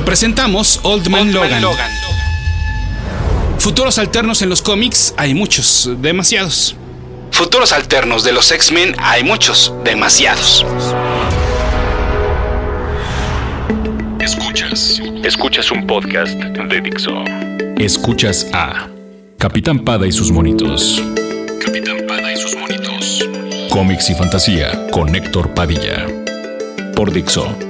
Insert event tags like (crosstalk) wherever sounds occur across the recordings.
Hoy presentamos Old Man, Logan. Futuros alternos en los cómics hay muchos, demasiados. Futuros alternos de los X-Men hay muchos, demasiados. Escuchas. Escuchas un podcast de Dixo. Escuchas a Capitán Pada y sus monitos. Capitán Pada y sus monitos. Cómics y fantasía con Héctor Padilla. Por Dixo, Dixo.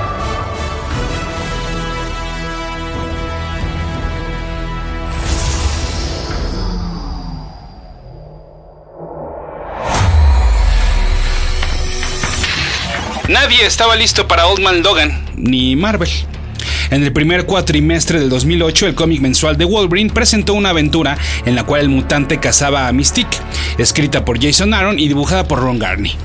Estaba listo para Old Man Logan, ni Marvel. En el primer cuatrimestre del 2008, el cómic mensual de Wolverine presentó una aventura en la cual el mutante cazaba a Mystique, escrita por Jason Aaron y dibujada por Ron Garney.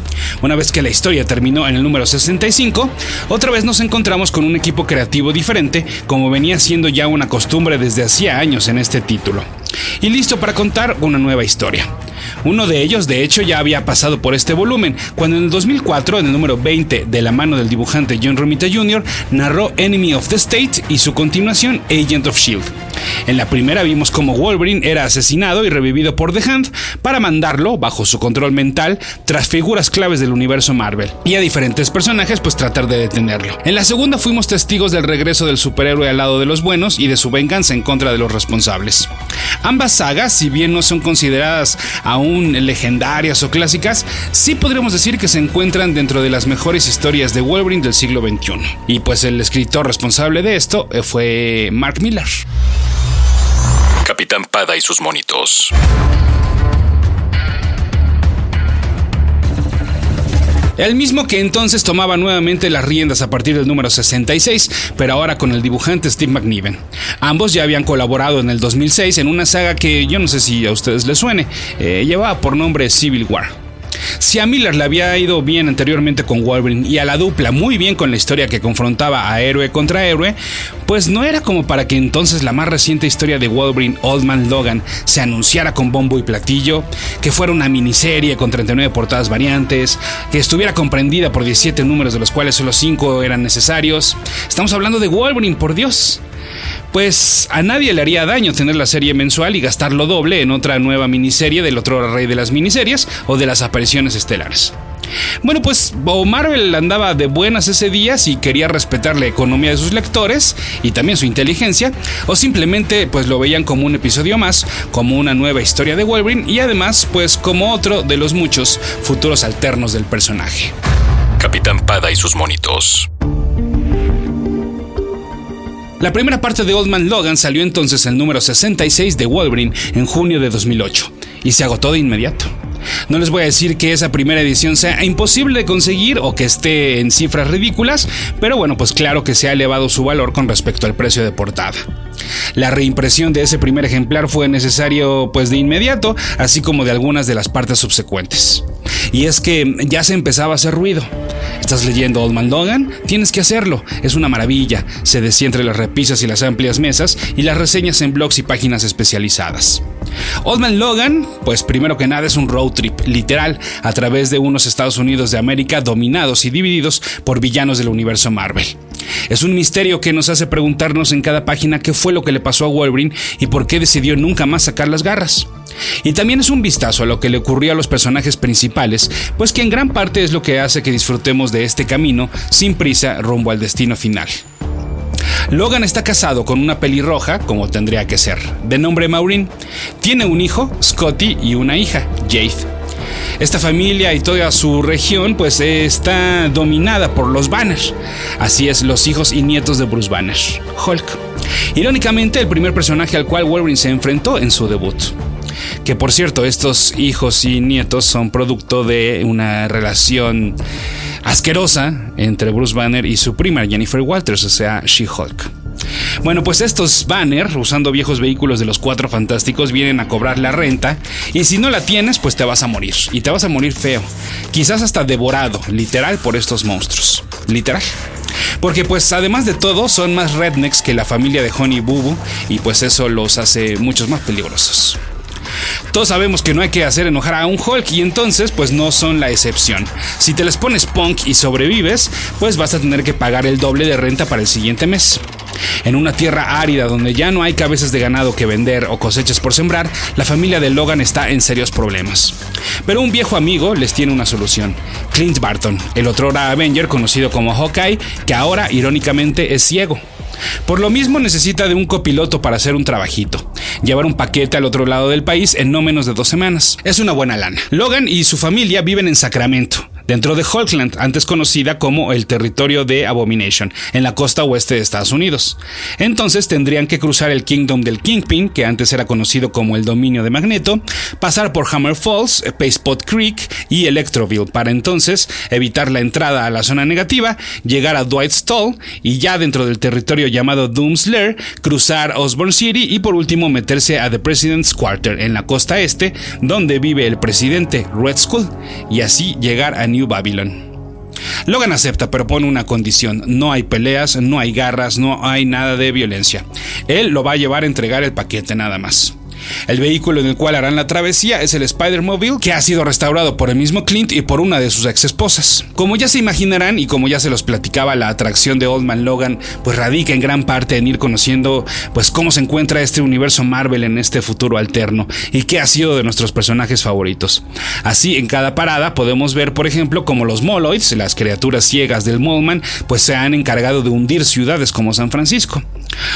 Una vez que la historia terminó en el número 65, otra vez nos encontramos con un equipo creativo diferente, como venía siendo ya una costumbre desde hacía años en este título. Y listo para contar una nueva historia. Uno de ellos, de hecho, ya había pasado por este volumen, cuando en el 2004, en el número 20, de la mano del dibujante John Romita Jr., narró Enemy of the State y su continuación, Agent of Shield. En la primera vimos cómo Wolverine era asesinado y revivido por The Hand para mandarlo, bajo su control mental, tras figuras claves del universo Marvel, y a diferentes personajes pues tratar de detenerlo. En la segunda fuimos testigos del regreso del superhéroe al lado de los buenos y de su venganza en contra de los responsables. Ambas sagas, si bien no son consideradas aún legendarias o clásicas, sí podríamos decir que se encuentran dentro de las mejores historias de Wolverine del siglo XXI. Y pues el escritor responsable de esto eh, fue Mark Miller. Capitán Pada y sus monitos. El mismo que entonces tomaba nuevamente las riendas a partir del número 66, pero ahora con el dibujante Steve McNiven. Ambos ya habían colaborado en el 2006 en una saga que yo no sé si a ustedes les suene, eh, llevaba por nombre Civil War. Si a Miller le había ido bien anteriormente con Wolverine y a la dupla muy bien con la historia que confrontaba a héroe contra héroe, pues no era como para que entonces la más reciente historia de Wolverine Old Man Logan se anunciara con bombo y platillo, que fuera una miniserie con 39 portadas variantes, que estuviera comprendida por 17 números de los cuales solo 5 eran necesarios. Estamos hablando de Wolverine, por Dios pues a nadie le haría daño tener la serie mensual y gastarlo doble en otra nueva miniserie del otro rey de las miniseries o de las apariciones estelares. Bueno, pues o Marvel andaba de buenas ese día si quería respetar la economía de sus lectores y también su inteligencia, o simplemente pues lo veían como un episodio más, como una nueva historia de Wolverine y además pues como otro de los muchos futuros alternos del personaje. Capitán Pada y sus monitos. La primera parte de Old Man Logan salió entonces el número 66 de Wolverine en junio de 2008 y se agotó de inmediato. No les voy a decir que esa primera edición sea imposible de conseguir o que esté en cifras ridículas, pero bueno, pues claro que se ha elevado su valor con respecto al precio de portada. La reimpresión de ese primer ejemplar fue necesario pues de inmediato, así como de algunas de las partes subsecuentes. Y es que ya se empezaba a hacer ruido. ¿Estás leyendo Old Man Logan? Tienes que hacerlo. Es una maravilla. Se decía entre las repisas y las amplias mesas y las reseñas en blogs y páginas especializadas. Old Man Logan, pues primero que nada es un road trip, literal, a través de unos Estados Unidos de América dominados y divididos por villanos del universo Marvel. Es un misterio que nos hace preguntarnos en cada página qué fue lo que le pasó a Wolverine y por qué decidió nunca más sacar las garras. Y también es un vistazo a lo que le ocurrió a los personajes principales, pues que en gran parte es lo que hace que disfrutemos de este camino sin prisa rumbo al destino final. Logan está casado con una pelirroja, como tendría que ser, de nombre Maureen. Tiene un hijo, Scotty, y una hija, Jade. Esta familia y toda su región pues está dominada por los Banner. Así es, los hijos y nietos de Bruce Banner, Hulk. Irónicamente, el primer personaje al cual Wolverine se enfrentó en su debut. Que por cierto, estos hijos y nietos son producto de una relación asquerosa entre Bruce Banner y su prima Jennifer Walters, o sea, She-Hulk. Bueno, pues estos Banner, usando viejos vehículos de los Cuatro Fantásticos, vienen a cobrar la renta y si no la tienes, pues te vas a morir. Y te vas a morir feo. Quizás hasta devorado, literal, por estos monstruos. Literal. Porque pues además de todo son más rednecks que la familia de Honey Boo y pues eso los hace muchos más peligrosos. Todos sabemos que no hay que hacer enojar a un Hulk y entonces pues no son la excepción. Si te les pones punk y sobrevives, pues vas a tener que pagar el doble de renta para el siguiente mes. En una tierra árida donde ya no hay cabezas de ganado que vender o cosechas por sembrar, la familia de Logan está en serios problemas. Pero un viejo amigo les tiene una solución. Clint Barton, el otrora Avenger conocido como Hawkeye, que ahora irónicamente es ciego. Por lo mismo necesita de un copiloto para hacer un trabajito, llevar un paquete al otro lado del país en no menos de dos semanas. Es una buena lana. Logan y su familia viven en Sacramento, dentro de Hulkland, antes conocida como el territorio de Abomination, en la costa oeste de Estados Unidos. Entonces tendrían que cruzar el Kingdom del Kingpin, que antes era conocido como el dominio de Magneto, pasar por Hammer Falls, Pacepot Creek y Electroville para entonces evitar la entrada a la zona negativa, llegar a Dwight Stall y ya dentro del territorio llamado Doom's Lair, cruzar Osborn City y por último meterse a The President's Quarter en la costa este, donde vive el presidente Red Skull, y así llegar a New Babylon. Logan acepta, pero pone una condición. No hay peleas, no hay garras, no hay nada de violencia. Él lo va a llevar a entregar el paquete nada más. El vehículo en el cual harán la travesía es el Spider-Mobile, que ha sido restaurado por el mismo Clint y por una de sus ex esposas. Como ya se imaginarán y como ya se los platicaba, la atracción de Old Man Logan pues radica en gran parte en ir conociendo pues cómo se encuentra este universo Marvel en este futuro alterno y qué ha sido de nuestros personajes favoritos. Así, en cada parada podemos ver, por ejemplo, como los Moloids, las criaturas ciegas del Moleman, pues se han encargado de hundir ciudades como San Francisco.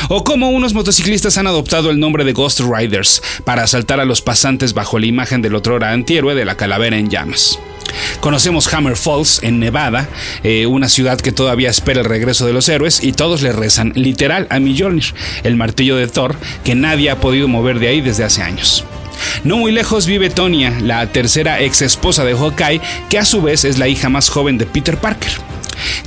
O como unos motociclistas han adoptado el nombre de Ghost Riders para asaltar a los pasantes bajo la imagen del otrora antihéroe de la calavera en llamas. Conocemos Hammer Falls en Nevada, eh, una ciudad que todavía espera el regreso de los héroes y todos le rezan literal a Mjolnir, el martillo de Thor que nadie ha podido mover de ahí desde hace años. No muy lejos vive Tonya, la tercera ex esposa de Hawkeye, que a su vez es la hija más joven de Peter Parker.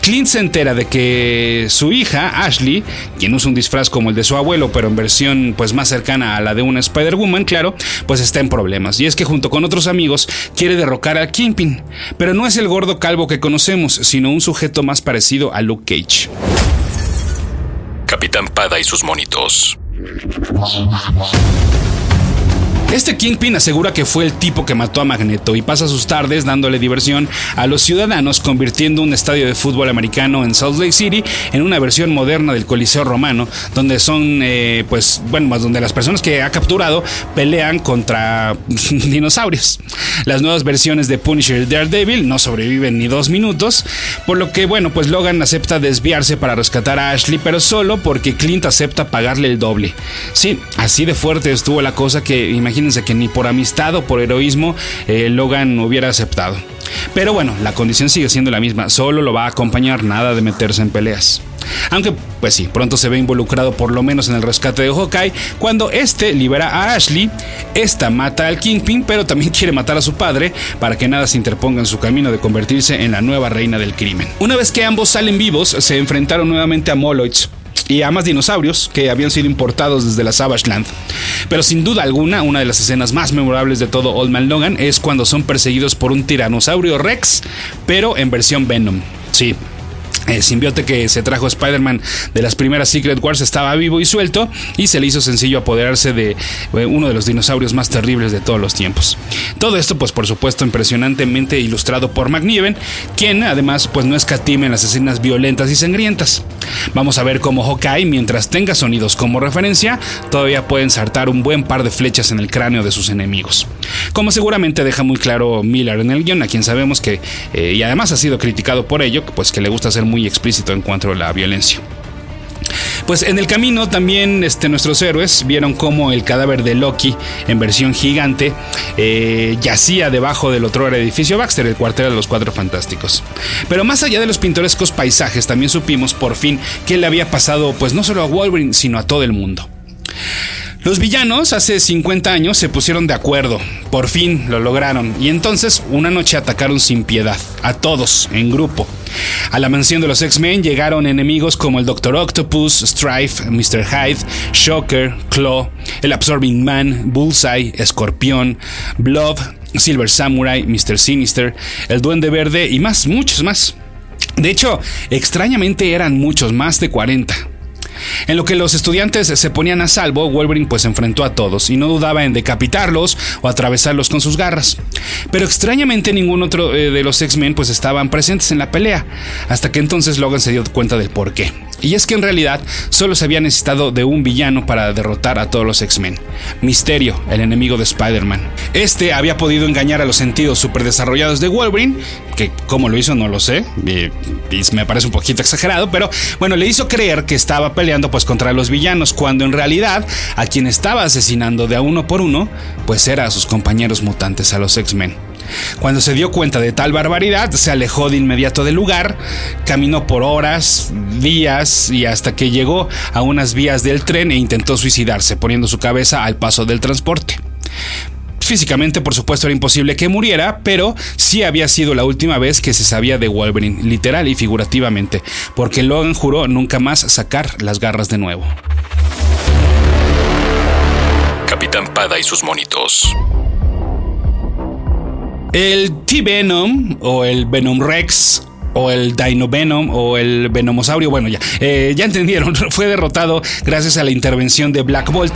Clint se entera de que su hija, Ashley, quien usa un disfraz como el de su abuelo, pero en versión pues más cercana a la de una Spider-Woman, claro, pues está en problemas. Y es que junto con otros amigos quiere derrocar al Kingpin, pero no es el gordo calvo que conocemos, sino un sujeto más parecido a Luke Cage. Capitán Pada y sus monitos. Este Kingpin asegura que fue el tipo que mató a Magneto y pasa sus tardes dándole diversión a los ciudadanos, convirtiendo un estadio de fútbol americano en Salt Lake City en una versión moderna del Coliseo Romano, donde son, eh, pues, bueno, donde las personas que ha capturado pelean contra (laughs) dinosaurios. Las nuevas versiones de Punisher y Daredevil no sobreviven ni dos minutos, por lo que, bueno, pues Logan acepta desviarse para rescatar a Ashley, pero solo porque Clint acepta pagarle el doble. Sí, así de fuerte estuvo la cosa que, imagínense, que ni por amistad o por heroísmo eh, Logan hubiera aceptado. Pero bueno, la condición sigue siendo la misma, solo lo va a acompañar, nada de meterse en peleas. Aunque, pues sí, pronto se ve involucrado por lo menos en el rescate de Hawkeye, cuando este libera a Ashley, esta mata al Kingpin, pero también (laughs) quiere matar a su padre para que nada se interponga en su camino de convertirse en la nueva reina del crimen. Una vez que ambos salen vivos, se enfrentaron nuevamente a Moloids, y a más dinosaurios que habían sido importados desde la Savage Land. Pero sin duda alguna, una de las escenas más memorables de todo Old Man Logan es cuando son perseguidos por un tiranosaurio Rex, pero en versión Venom. Sí, el simbiote que se trajo Spider-Man de las primeras Secret Wars estaba vivo y suelto y se le hizo sencillo apoderarse de eh, uno de los dinosaurios más terribles de todos los tiempos. Todo esto pues por supuesto impresionantemente ilustrado por McNiven, quien además pues no escatima en las escenas violentas y sangrientas. Vamos a ver cómo Hawkeye, mientras tenga sonidos como referencia, todavía puede ensartar un buen par de flechas en el cráneo de sus enemigos. Como seguramente deja muy claro Miller en el guion, a quien sabemos que, eh, y además ha sido criticado por ello, pues que le gusta ser muy explícito en cuanto a la violencia. Pues en el camino también este, nuestros héroes vieron cómo el cadáver de Loki, en versión gigante, eh, yacía debajo del otro edificio Baxter, el cuartel de los Cuatro Fantásticos. Pero más allá de los pintorescos paisajes, también supimos por fin qué le había pasado, pues no solo a Wolverine, sino a todo el mundo. Los villanos hace 50 años se pusieron de acuerdo, por fin lo lograron, y entonces una noche atacaron sin piedad, a todos, en grupo. A la mansión de los X-Men llegaron enemigos como el Doctor Octopus, Strife, Mr. Hyde, Shocker, Claw, el Absorbing Man, Bullseye, Escorpión, Blob, Silver Samurai, Mr. Sinister, el Duende Verde y más, muchos más. De hecho, extrañamente eran muchos, más de 40. En lo que los estudiantes se ponían a salvo, Wolverine pues enfrentó a todos y no dudaba en decapitarlos o atravesarlos con sus garras. Pero extrañamente ningún otro eh, de los X-Men pues estaban presentes en la pelea, hasta que entonces Logan se dio cuenta del por qué. Y es que en realidad solo se había necesitado de un villano para derrotar a todos los X-Men. Misterio, el enemigo de Spider-Man. Este había podido engañar a los sentidos superdesarrollados de Wolverine, que cómo lo hizo no lo sé, y, me parece un poquito exagerado, pero bueno, le hizo creer que estaba peleando pues contra los villanos, cuando en realidad a quien estaba asesinando de a uno por uno, pues era a sus compañeros mutantes, a los X-Men. Cuando se dio cuenta de tal barbaridad, se alejó de inmediato del lugar, caminó por horas, días y hasta que llegó a unas vías del tren e intentó suicidarse, poniendo su cabeza al paso del transporte. Físicamente, por supuesto, era imposible que muriera, pero sí había sido la última vez que se sabía de Wolverine, literal y figurativamente, porque Logan juró nunca más sacar las garras de nuevo. Capitán Pada y sus monitos. El T-Venom o el Venom Rex o el Dino Venom o el Venomosaurio, bueno ya, eh, ya entendieron, (laughs) fue derrotado gracias a la intervención de Black Bolt,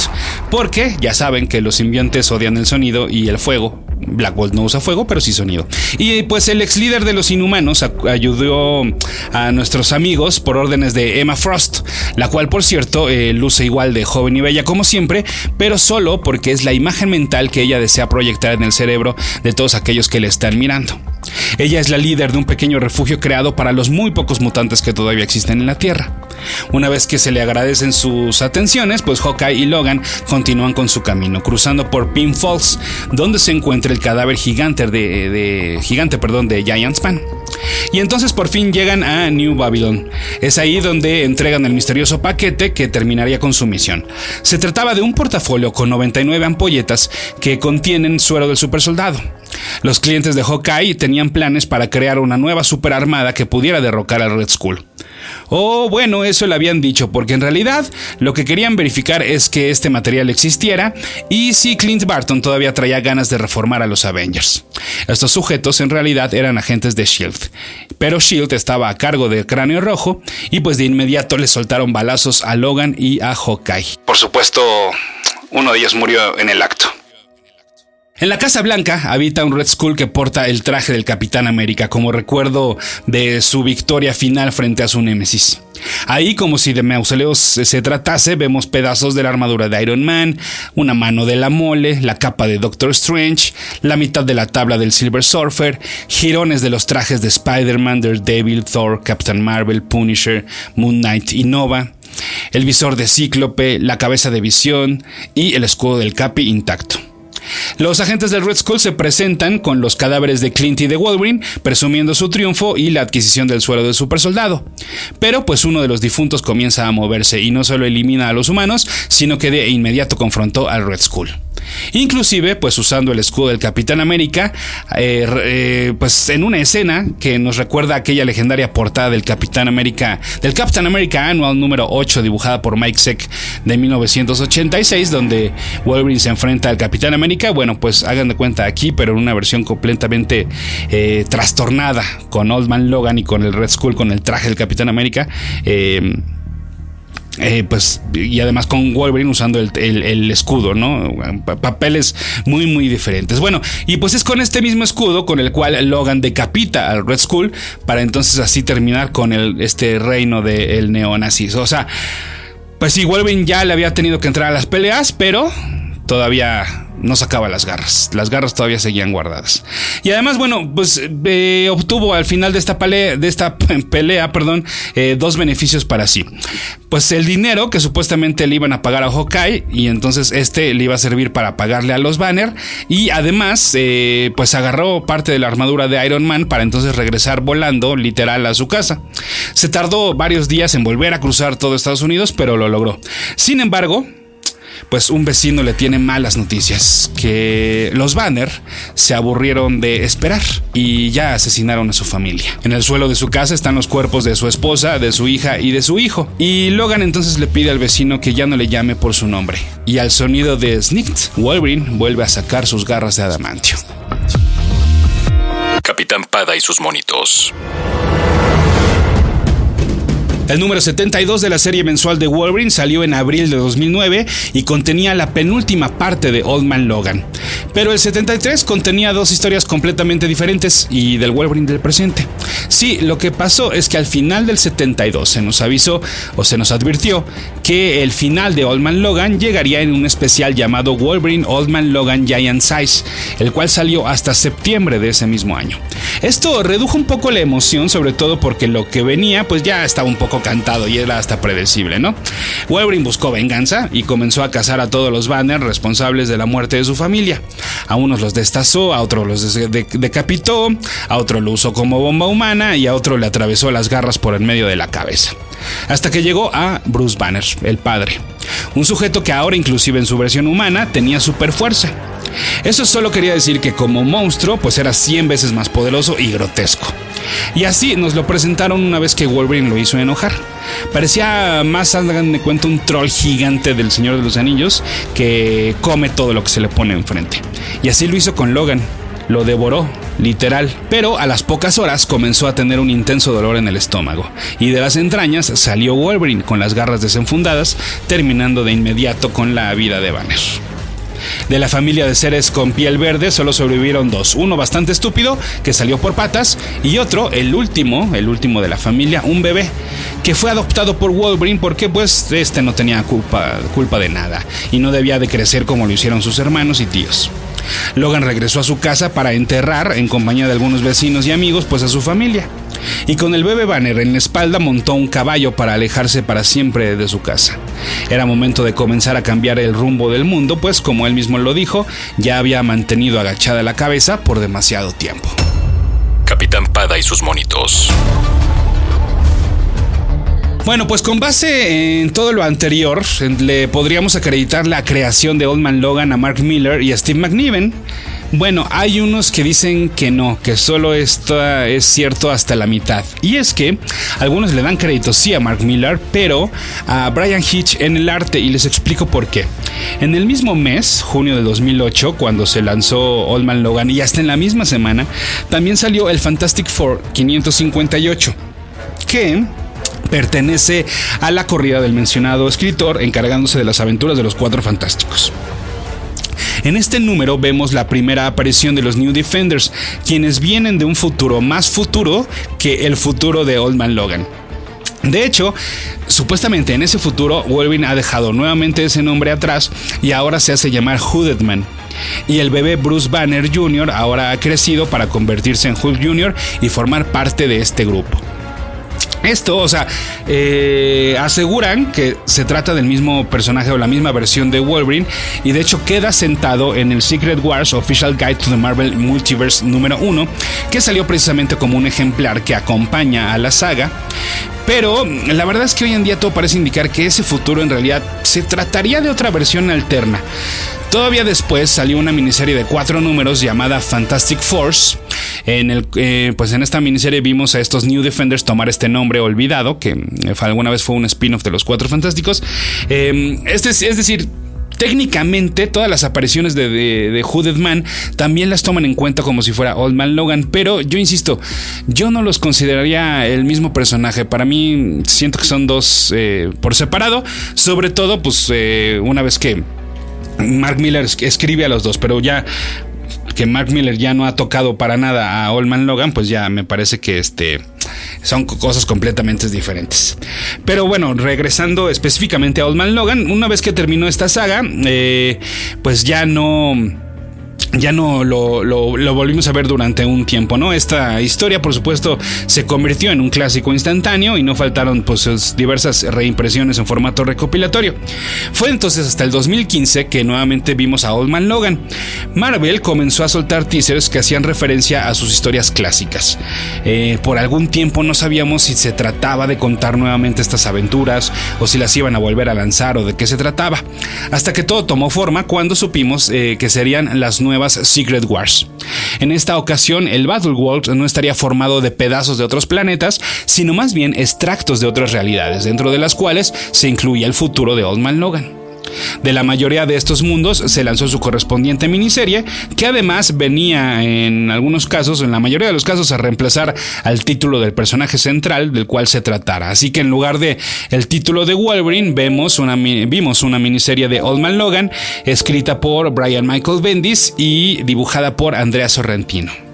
porque ya saben que los simbiontes odian el sonido y el fuego. Black Bolt no usa fuego, pero sí sonido. Y pues el ex líder de los inhumanos ayudó a nuestros amigos por órdenes de Emma Frost, la cual por cierto eh, luce igual de joven y bella como siempre, pero solo porque es la imagen mental que ella desea proyectar en el cerebro de todos aquellos que le están mirando. Ella es la líder de un pequeño refugio creado para los muy pocos mutantes que todavía existen en la Tierra. Una vez que se le agradecen sus atenciones, pues Hawkeye y Logan continúan con su camino, cruzando por Pin Falls, donde se encuentra el cadáver gigante de, gigante, perdón, de Giant Span. Y entonces por fin llegan a New Babylon. Es ahí donde entregan el misterioso paquete que terminaría con su misión. Se trataba de un portafolio con 99 ampolletas que contienen suero del supersoldado. Los clientes de Hawkeye tenían planes para crear una nueva superarmada que pudiera derrocar al Red Skull. Oh, bueno, eso le habían dicho, porque en realidad lo que querían verificar es que este material existiera y si Clint Barton todavía traía ganas de reformar a los Avengers. Estos sujetos en realidad eran agentes de Shield, pero Shield estaba a cargo del cráneo rojo y pues de inmediato le soltaron balazos a Logan y a Hawkeye. Por supuesto, uno de ellos murió en el acto. En la Casa Blanca habita un Red Skull que porta el traje del Capitán América como recuerdo de su victoria final frente a su némesis. Ahí, como si de mausoleos se tratase, vemos pedazos de la armadura de Iron Man, una mano de la mole, la capa de Doctor Strange, la mitad de la tabla del Silver Surfer, girones de los trajes de Spider-Man, Daredevil, Thor, Captain Marvel, Punisher, Moon Knight y Nova, el visor de Cíclope, la cabeza de Visión y el escudo del Capi intacto. Los agentes del Red Skull se presentan con los cadáveres de Clint y de Wolverine, presumiendo su triunfo y la adquisición del suelo del supersoldado. Pero pues uno de los difuntos comienza a moverse y no solo elimina a los humanos, sino que de inmediato confrontó al Red Skull. Inclusive, pues usando el escudo del Capitán América, eh, eh, pues en una escena que nos recuerda aquella legendaria portada del Capitán América, del Captain America Annual número 8, dibujada por Mike Seck de 1986, donde Wolverine se enfrenta al Capitán América. Bueno, pues hagan de cuenta aquí, pero en una versión completamente eh, trastornada con Old Man Logan y con el Red Skull, con el traje del Capitán América. Eh, pues, y además con Wolverine usando el, escudo, ¿no? Papeles muy, muy diferentes. Bueno, y pues es con este mismo escudo con el cual Logan decapita al Red Skull para entonces así terminar con el, este reino del neonazis. O sea, pues sí, Wolverine ya le había tenido que entrar a las peleas, pero todavía no sacaba las garras. Las garras todavía seguían guardadas. Y además, bueno, pues eh, obtuvo al final de esta pelea, de esta (laughs) pelea perdón, eh, dos beneficios para sí. Pues el dinero que supuestamente le iban a pagar a Hawkeye y entonces este le iba a servir para pagarle a los Banner y además eh, pues agarró parte de la armadura de Iron Man para entonces regresar volando literal a su casa. Se tardó varios días en volver a cruzar todo Estados Unidos, pero lo logró. Sin embargo, pues un vecino le tiene malas noticias, que los Banner se aburrieron de esperar y ya asesinaron a su familia. En el suelo de su casa están los cuerpos de su esposa, de su hija y de su hijo. Y Logan entonces le pide al vecino que ya no le llame por su nombre. Y al sonido de Snicked, Wolverine vuelve a sacar sus garras de adamantio. Capitán Pada y sus monitos. El número 72 de la serie mensual de Wolverine salió en abril de 2009 y contenía la penúltima parte de Old Man Logan. Pero el 73 contenía dos historias completamente diferentes y del Wolverine del presente. Sí, lo que pasó es que al final del 72 se nos avisó o se nos advirtió que el final de Old Man Logan llegaría en un especial llamado Wolverine Old Man Logan Giant Size, el cual salió hasta septiembre de ese mismo año. Esto redujo un poco la emoción, sobre todo porque lo que venía pues ya estaba un poco cantado y era hasta predecible, ¿no? Wolverine buscó venganza y comenzó a cazar a todos los banners responsables de la muerte de su familia. A unos los destazó, a otros los decapitó, a otro lo usó como bomba humana y a otro le atravesó las garras por el medio de la cabeza. Hasta que llegó a Bruce Banner, el padre. Un sujeto que ahora inclusive en su versión humana tenía super fuerza. Eso solo quería decir que como monstruo pues era 100 veces más poderoso y grotesco. Y así nos lo presentaron una vez que Wolverine lo hizo enojar. Parecía más, hagan de cuenta, un troll gigante del Señor de los Anillos que come todo lo que se le pone enfrente. Y así lo hizo con Logan. Lo devoró, literal. Pero a las pocas horas comenzó a tener un intenso dolor en el estómago. Y de las entrañas salió Wolverine con las garras desenfundadas, terminando de inmediato con la vida de Banner. De la familia de seres con piel verde solo sobrevivieron dos, uno bastante estúpido que salió por patas y otro, el último, el último de la familia, un bebé que fue adoptado por Wolverine porque pues este no tenía culpa, culpa de nada y no debía de crecer como lo hicieron sus hermanos y tíos. Logan regresó a su casa para enterrar, en compañía de algunos vecinos y amigos, pues a su familia. Y con el bebé Banner en la espalda montó un caballo para alejarse para siempre de su casa. Era momento de comenzar a cambiar el rumbo del mundo, pues como él mismo lo dijo, ya había mantenido agachada la cabeza por demasiado tiempo. Capitán Pada y sus monitos. Bueno, pues con base en todo lo anterior, le podríamos acreditar la creación de Old Man Logan a Mark Miller y a Steve McNiven. Bueno, hay unos que dicen que no, que solo esto es cierto hasta la mitad. Y es que algunos le dan crédito sí a Mark Miller, pero a Brian Hitch en el arte y les explico por qué. En el mismo mes, junio de 2008, cuando se lanzó Old Man Logan y hasta en la misma semana, también salió el Fantastic Four 558, que pertenece a la corrida del mencionado escritor encargándose de las aventuras de los Cuatro Fantásticos. En este número vemos la primera aparición de los New Defenders, quienes vienen de un futuro más futuro que el futuro de Old Man Logan. De hecho, supuestamente en ese futuro, Wolverine ha dejado nuevamente ese nombre atrás y ahora se hace llamar Hooded Man. Y el bebé Bruce Banner Jr. ahora ha crecido para convertirse en Hulk Jr. y formar parte de este grupo. Esto, o sea, eh, aseguran que se trata del mismo personaje o la misma versión de Wolverine y de hecho queda sentado en el Secret Wars Official Guide to the Marvel Multiverse número 1, que salió precisamente como un ejemplar que acompaña a la saga. Pero la verdad es que hoy en día todo parece indicar que ese futuro en realidad se trataría de otra versión alterna. Todavía después salió una miniserie de cuatro números llamada Fantastic Force. En, el, eh, pues en esta miniserie vimos a estos New Defenders tomar este nombre olvidado, que eh, alguna vez fue un spin-off de los Cuatro Fantásticos. Eh, este es, decir, Técnicamente, todas las apariciones de, de, Hooded Man también las toman en cuenta como si fuera Old Man Logan, pero yo insisto, yo no los consideraría el mismo personaje. Para mí, siento que son dos por separado, sobre todo, pues una vez que Mark Miller escribe a los dos, pero ya que Mark Miller ya no ha tocado para nada a Old Man Logan, pues ya me parece que este son cosas completamente diferentes. Pero bueno, regresando específicamente a Old Man Logan, una vez que terminó esta saga, eh, pues ya no ya no lo, volvimos a ver durante un tiempo, ¿no? Esta historia, por supuesto, se convirtió en un clásico instantáneo y no faltaron pues diversas reimpresiones en formato recopilatorio. Fue entonces hasta el 2015 que nuevamente vimos a Old Man Logan. Marvel comenzó a soltar teasers que hacían referencia a sus historias clásicas. Eh, por algún tiempo no sabíamos si se trataba de contar nuevamente estas aventuras o si las iban a volver a lanzar o de qué se trataba. Hasta que todo tomó forma cuando supimos eh, que serían las nuevas Secret Wars. En esta ocasión, el Battle World no estaría formado de pedazos de otros planetas, sino más bien extractos de otras realidades, dentro de las cuales se incluye el futuro de Old Man Logan. De la mayoría de estos mundos se lanzó su correspondiente miniserie, que además venía en algunos casos, en la mayoría de los casos, a reemplazar al título del personaje central del cual se tratara. Así que en lugar de el título de Wolverine, vemos una, vimos una miniserie de Old Man Logan, escrita por Brian Michael Bendis y dibujada por Andrea Sorrentino.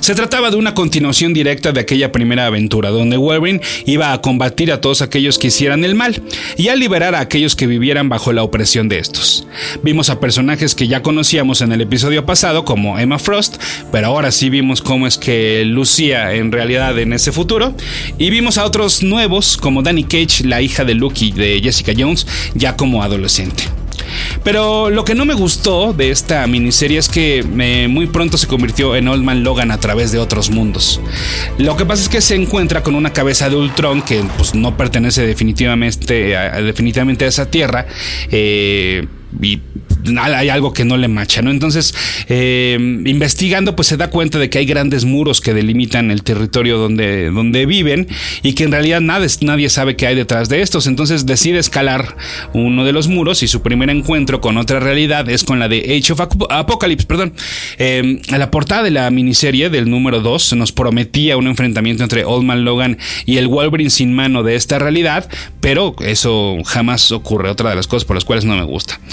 Se trataba de una continuación directa de aquella primera aventura, donde Wolverine iba a combatir a todos aquellos que hicieran el mal y a liberar a aquellos que vivieran bajo la opresión de estos. Vimos a personajes que ya conocíamos en el episodio pasado, como Emma Frost, pero ahora sí vimos cómo es que lucía en realidad en ese futuro, y vimos a otros nuevos, como Danny Cage, la hija de Lucky de Jessica Jones, ya como adolescente. Pero lo que no me gustó de esta miniserie es que eh, muy pronto se convirtió en Old Man Logan a través de otros mundos. Lo que pasa es que se encuentra con una cabeza de Ultron que pues, no pertenece definitivamente a, definitivamente a esa tierra. Eh, y hay algo que no le macha, ¿no? Entonces, eh, investigando, pues se da cuenta de que hay grandes muros que delimitan el territorio donde, donde viven y que en realidad nada, nadie sabe qué hay detrás de estos. Entonces decide escalar uno de los muros y su primer encuentro con otra realidad es con la de Age of Apocalypse, perdón. Eh, a la portada de la miniserie del número 2 se nos prometía un enfrentamiento entre Old Man Logan y el Wolverine sin mano de esta realidad, pero eso jamás ocurre, otra de las cosas por las cuales no me gusta.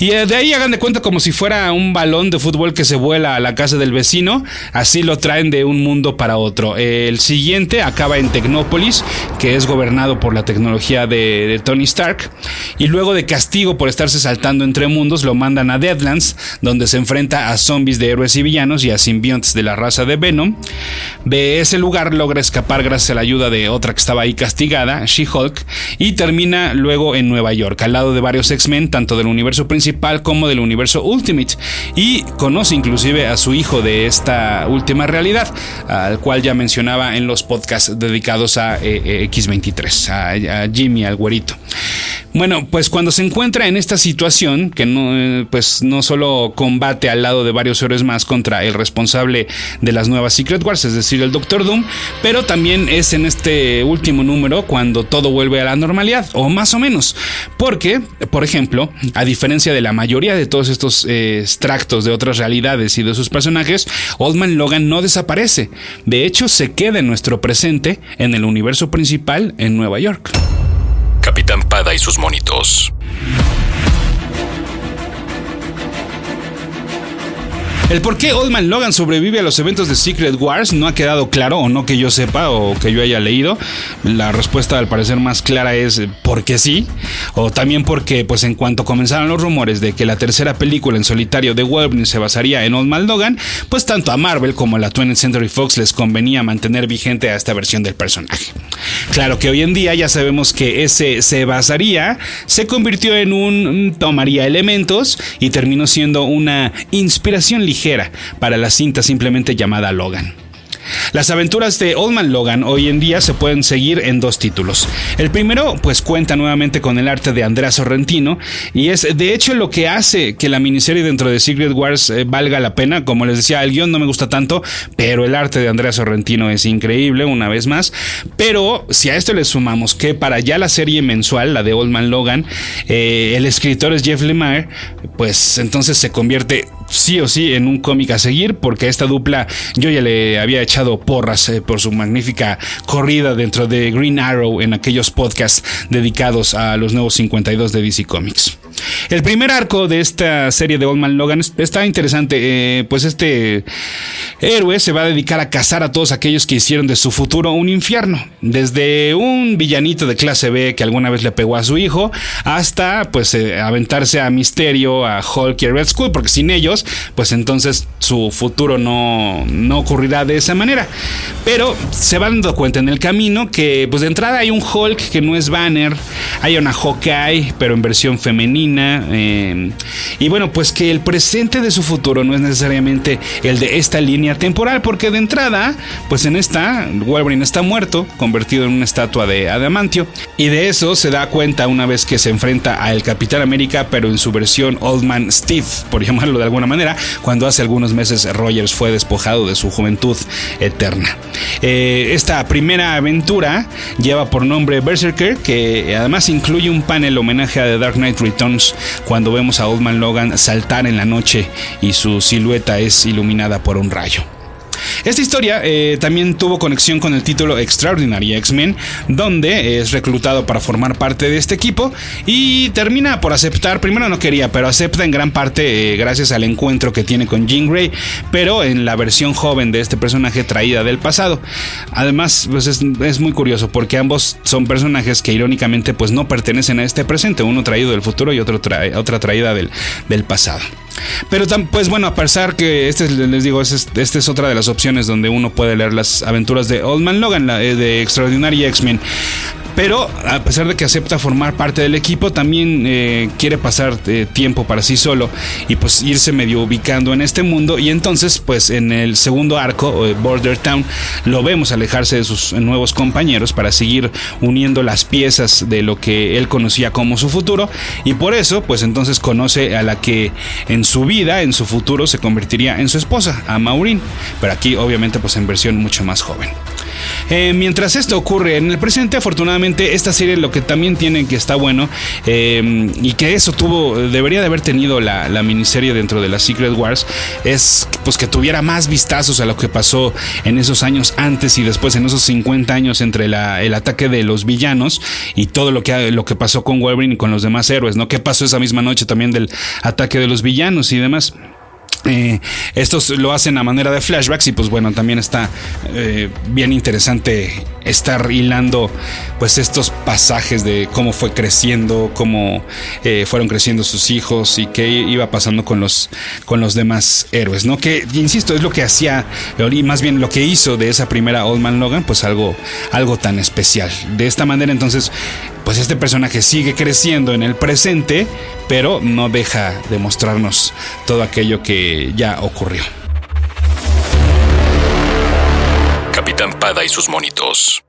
Y de ahí hagan de cuenta como si fuera un balón de fútbol que se vuela a la casa del vecino, así lo traen de un mundo para otro. El siguiente acaba en Tecnópolis, que es gobernado por la tecnología de, Tony Stark, y luego de castigo por estarse saltando entre mundos, lo mandan a Deadlands, donde se enfrenta a zombies de héroes y villanos y a simbiontes de la raza de Venom. De ese lugar logra escapar gracias a la ayuda de otra que estaba ahí castigada, She-Hulk, y termina luego en Nueva York, al lado de varios X-Men, tanto del universo principal como del universo Ultimate y conoce inclusive a su hijo de esta última realidad, al cual ya mencionaba en los podcasts dedicados a eh, eh, X23, a, a Jimmy, al güerito. Bueno, pues cuando se encuentra en esta situación, que no, eh, pues no solo combate al lado de varios héroes más contra el responsable de las nuevas Secret Wars, es decir, el Doctor Doom, pero también es en este último número cuando todo vuelve a la normalidad, o más o menos. Porque, por ejemplo, a diferencia de la mayoría de todos estos eh, extractos de otras realidades y de sus personajes, Oldman Logan no desaparece. De hecho, se queda en nuestro presente en el universo principal en Nueva York. Capitán Pada y sus monitos. El por qué Old Man Logan sobrevive a los eventos de Secret Wars no ha quedado claro, o no que yo sepa, o que yo haya leído. La respuesta al parecer más clara es porque sí, o también porque, pues en cuanto comenzaron los rumores de que la tercera película en solitario de Wolverine se basaría en Old Man Logan, pues tanto a Marvel como a la 20th Century Fox les convenía mantener vigente a esta versión del personaje. Claro que hoy en día ya sabemos que ese se basaría, se convirtió en un tomaría elementos y terminó siendo una inspiración ligera para la cinta simplemente llamada Logan. Las aventuras de Old Man Logan hoy en día se pueden seguir en dos títulos. El primero, pues cuenta nuevamente con el arte de Andrea Sorrentino y es de hecho lo que hace que la miniserie dentro de Secret Wars eh, valga la pena. Como les decía, el guion no me gusta tanto, pero el arte de Andrea Sorrentino es increíble una vez más. Pero si a esto le sumamos que para ya la serie mensual, la de Old Man Logan, eh, el escritor es Jeff Lemire, pues entonces se convierte sí o sí en un cómic a seguir porque esta dupla yo ya le había echado porras eh, por su magnífica corrida dentro de Green Arrow en aquellos podcasts dedicados a los nuevos 52 de DC Comics. El primer arco de esta serie de Old Man Logan está interesante, eh, pues este héroe se va a dedicar a cazar a todos aquellos que hicieron de su futuro un infierno, desde un villanito de clase B que alguna vez le pegó a su hijo, hasta pues eh, aventarse a Misterio, a Hulk y a Red Skull, porque sin ellos, pues entonces su futuro no, no ocurrirá de esa manera. Pero se van dando cuenta en el camino que pues de entrada hay un Hulk que no es Banner, hay una Hawkeye, pero en versión femenina, eh, y bueno, pues que el presente de su futuro no es necesariamente el de esta línea temporal, porque de entrada, pues en esta, Wolverine está muerto, convertido en una estatua de adamantio. Y de eso se da cuenta una vez que se enfrenta a el Capitán América, pero en su versión Old Man Steve, por (laughs) llamarlo de alguna manera, cuando hace algunos meses Rogers fue despojado de su juventud eterna. Eh, esta primera aventura lleva por nombre Berserker, que además incluye un panel homenaje a The Dark Knight Returns, cuando vemos a Old Man Logan saltar en la noche y su silueta es iluminada por un rayo. Esta historia eh, también tuvo conexión con el título Extraordinary X-Men, donde es reclutado para formar parte de este equipo y termina por aceptar, primero no quería, pero acepta en gran parte eh, gracias al encuentro que tiene con Jean Grey, pero en la versión joven de este personaje traída del pasado. Además, pues es, muy curioso porque ambos son personajes que irónicamente pues no pertenecen a este presente, uno traído del futuro y otro trae, otra traída del, del pasado. Pero pues bueno, a pesar que este les digo, esta es, es otra de las opciones donde uno puede leer las aventuras de Old Man Logan, la, eh, de Extraordinary X-Men. Pero a pesar de que acepta formar parte del equipo, también eh, quiere pasar eh, tiempo para sí solo y pues irse medio ubicando en este mundo. Y entonces, pues en el segundo arco, Border Town, lo vemos alejarse de sus nuevos compañeros para seguir uniendo las piezas de lo que él conocía como su futuro. Y por eso, pues entonces conoce a la que en su vida, en su futuro, se convertiría en su esposa, a Maureen. Pero aquí, obviamente, pues en versión mucho más joven. Eh, mientras esto ocurre en el presente, afortunadamente esta serie lo que también tiene que está bueno eh, y que eso tuvo, debería de haber tenido la, miniserie dentro de la Secret Wars, es pues que tuviera más vistazos a lo que pasó en esos años antes y después, en esos 50 años entre el ataque de los villanos y todo lo que, lo que pasó con Wolverine y con los demás héroes, ¿no? ¿Qué pasó esa misma noche también del ataque de los villanos y demás? Eh, estos lo hacen a manera de flashbacks y pues bueno, también está eh, bien interesante estar hilando pues estos pasajes de cómo fue creciendo, cómo eh, fueron creciendo sus hijos y qué iba pasando con los, con los demás héroes, ¿no? Que, insisto, es lo que hacía, y más bien lo que hizo de esa primera Old Man Logan, pues algo, algo tan especial. De esta manera entonces, pues este personaje sigue creciendo en el presente, pero no deja de mostrarnos todo aquello que ya ocurrió. Capitán Pada y sus monitos.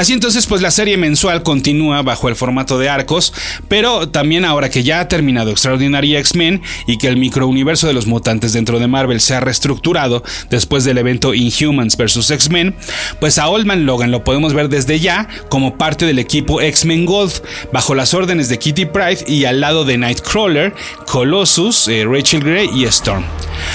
Así entonces, pues la serie mensual continúa bajo el formato de arcos, pero también ahora que ya ha terminado Extraordinary X-Men y que el microuniverso de los mutantes dentro de Marvel se ha reestructurado después del evento Inhumans vs. X-Men, pues a Old Man Logan lo podemos ver desde ya como parte del equipo X-Men Gold, bajo las órdenes de Kitty Pryde y al lado de Nightcrawler, Colossus, eh, Rachel Grey y Storm.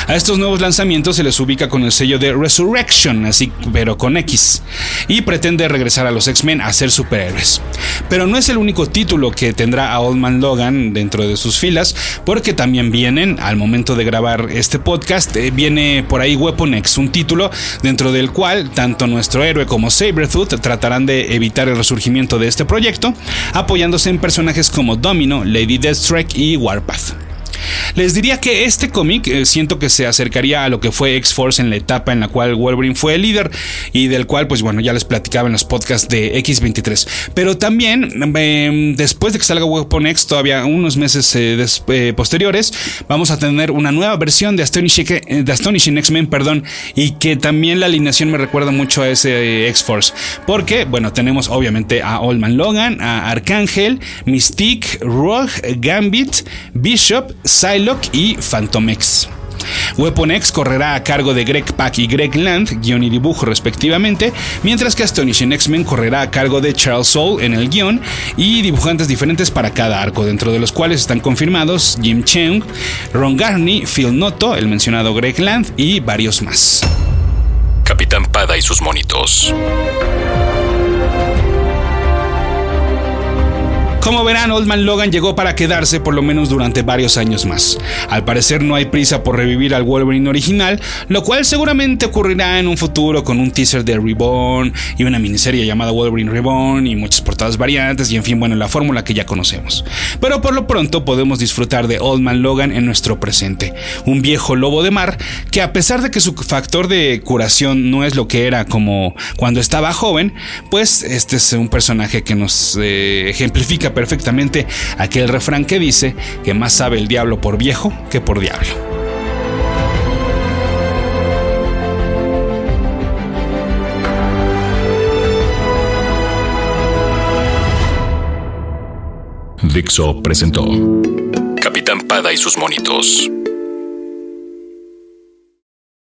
A estos nuevos lanzamientos se les ubica con el sello de Resurrection, así pero con X, y pretende regresar a los X-Men a ser superhéroes. Pero no es el único título que tendrá a Old Man Logan dentro de sus filas, porque también vienen, al momento de grabar este podcast, eh, viene por ahí Weapon X, un título dentro del cual tanto nuestro héroe como Sabretooth tratarán de evitar el resurgimiento de este proyecto, apoyándose en personajes como Domino, Lady Deathstrike y Warpath. Les diría que este cómic eh, siento que se acercaría a lo que fue X-Force en la etapa en la cual Wolverine fue el líder y del cual, pues bueno, ya les platicaba en los podcasts de X23. Pero también, eh, después de que salga Weapon X, todavía unos meses eh, des, posteriores, vamos a tener una nueva versión de Astonishing, de Astonishing X-Men, perdón, y que también la alineación me recuerda mucho a ese X-Force. Porque, bueno, tenemos obviamente a Old Man Logan, a Arcángel, Mystique, Rogue, Gambit, Bishop, Psylocke y Phantomex. Weapon X correrá a cargo de Greg Pak y Greg Land, guion y dibujo respectivamente, mientras que Astonishing X-Men correrá a cargo de Charles Soule en el guion y dibujantes diferentes para cada arco, dentro de los cuales están confirmados Jim Cheung, Ron Garney, Phil Noto, el mencionado Greg Land y varios más. Capitán Pada y sus monitos. Como verán, Old Man Logan llegó para quedarse por lo menos durante varios años más. Al parecer no hay prisa por revivir al Wolverine original, lo cual seguramente ocurrirá en un futuro con un teaser de Reborn y una miniserie llamada Wolverine Reborn y muchas portadas variantes y en fin, bueno, la fórmula que ya conocemos. Pero por lo pronto podemos disfrutar de Old Man Logan en nuestro presente, un viejo lobo de mar que a pesar de que su factor de curación no es lo que era como cuando estaba joven, pues este es un personaje que nos eh, ejemplifica perfectamente aquel refrán que dice que más sabe el diablo por viejo que por diablo. Dixo presentó Capitán Pada y sus monitos.